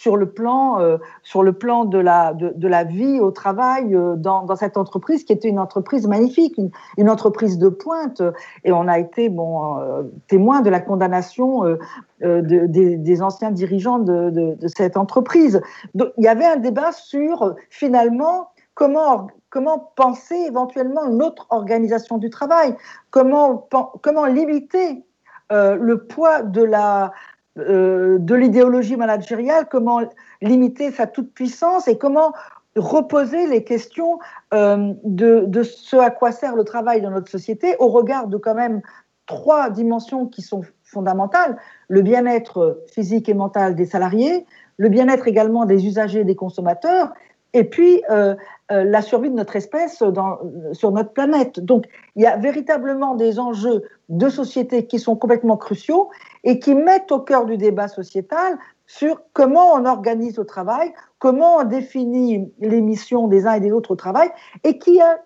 sur le plan, euh, sur le plan de, la, de, la vie au travail euh, dans, dans, cette entreprise qui était une entreprise magnifique, une, entreprise de pointe. Et on a été bon, euh, témoin de la condamnation euh, de, des, anciens dirigeants de, de, cette entreprise. Donc, il y avait un débat sur finalement comment, comment penser éventuellement une autre organisation du travail, comment, comment limiter le poids de la, euh, de l'idéologie managériale, comment limiter sa toute-puissance et comment reposer les questions euh, de, de, ce à quoi sert le travail dans notre société au regard de quand même trois dimensions qui sont fondamentales. Le bien-être physique et mental des salariés, le bien-être également des usagers et des consommateurs, et puis euh, euh, la survie de notre espèce sur notre planète. Donc il y a véritablement des enjeux de société qui sont complètement cruciaux et qui mettent au cœur du débat sociétal sur comment on organise le travail, comment on définit les missions des uns et des autres au travail, et qui a,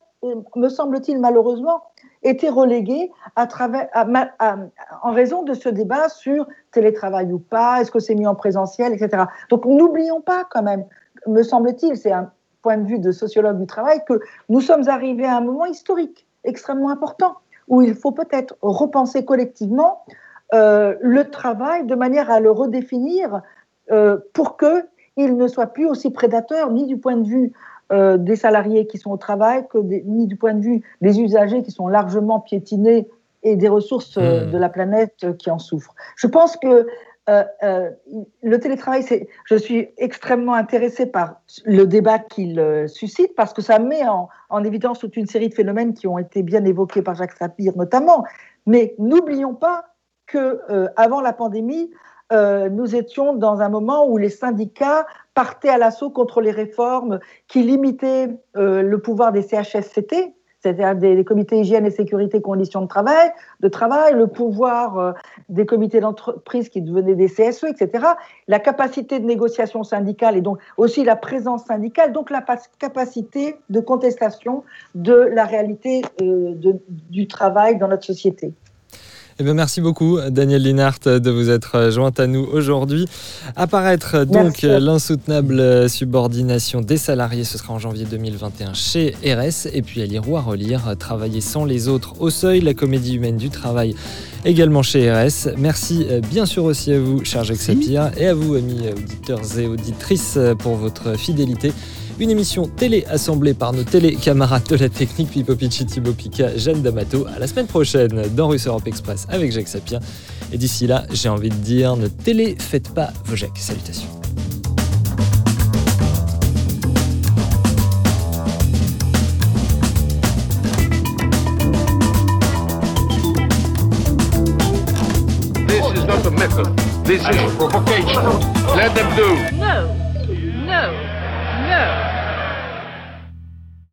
me semble-t-il malheureusement, été relégué en raison de ce débat sur télétravail ou pas, est-ce que c'est mis en présentiel, etc. Donc n'oublions pas quand même, me semble-t-il, c'est un point de vue de sociologue du travail, que nous sommes arrivés à un moment historique extrêmement important où il faut peut-être repenser collectivement euh, le travail de manière à le redéfinir euh, pour que il ne soit plus aussi prédateur ni du point de vue euh, des salariés qui sont au travail que des, ni du point de vue des usagers qui sont largement piétinés et des ressources mmh. de la planète qui en souffrent. Je pense que euh, euh, le télétravail, je suis extrêmement intéressée par le débat qu'il euh, suscite parce que ça met en, en, évidence toute une série de phénomènes qui ont été bien évoqués par Jacques Sapir notamment. Mais n'oublions pas que avant la pandémie, nous étions dans un moment où les syndicats partaient à l'assaut contre les réformes qui limitaient le pouvoir des CHSCT, c'est-à-dire des, comités hygiène et sécurité conditions de travail, de travail, le pouvoir euh, des comités d'entreprise qui devenaient des CSE, etc., la capacité de négociation syndicale et donc aussi la présence syndicale, donc la capacité de contestation de la réalité euh, du travail dans notre société. Eh bien, merci beaucoup, Daniel Linhart, de vous être jointe à nous aujourd'hui. Apparaître donc l'insoutenable subordination des salariés, ce sera en janvier 2021 chez RS. Et puis à lire ou à relire, Travailler sans les autres au seuil, la comédie humaine du travail également chez RS. Merci bien sûr aussi à vous, cher Jacques Sapir, et à vous, amis auditeurs et auditrices, pour votre fidélité. Une émission télé assemblée par nos télé-camarades de la technique, Pipo Pichi, Thibaut Pika, Jeanne D'Amato. À la semaine prochaine dans Russe Europe Express avec Jacques Sapien. Et d'ici là, j'ai envie de dire, ne télé faites pas vos Jacques. Salutations. This is not a method. This is provocation. Let them do. No, no, Hello.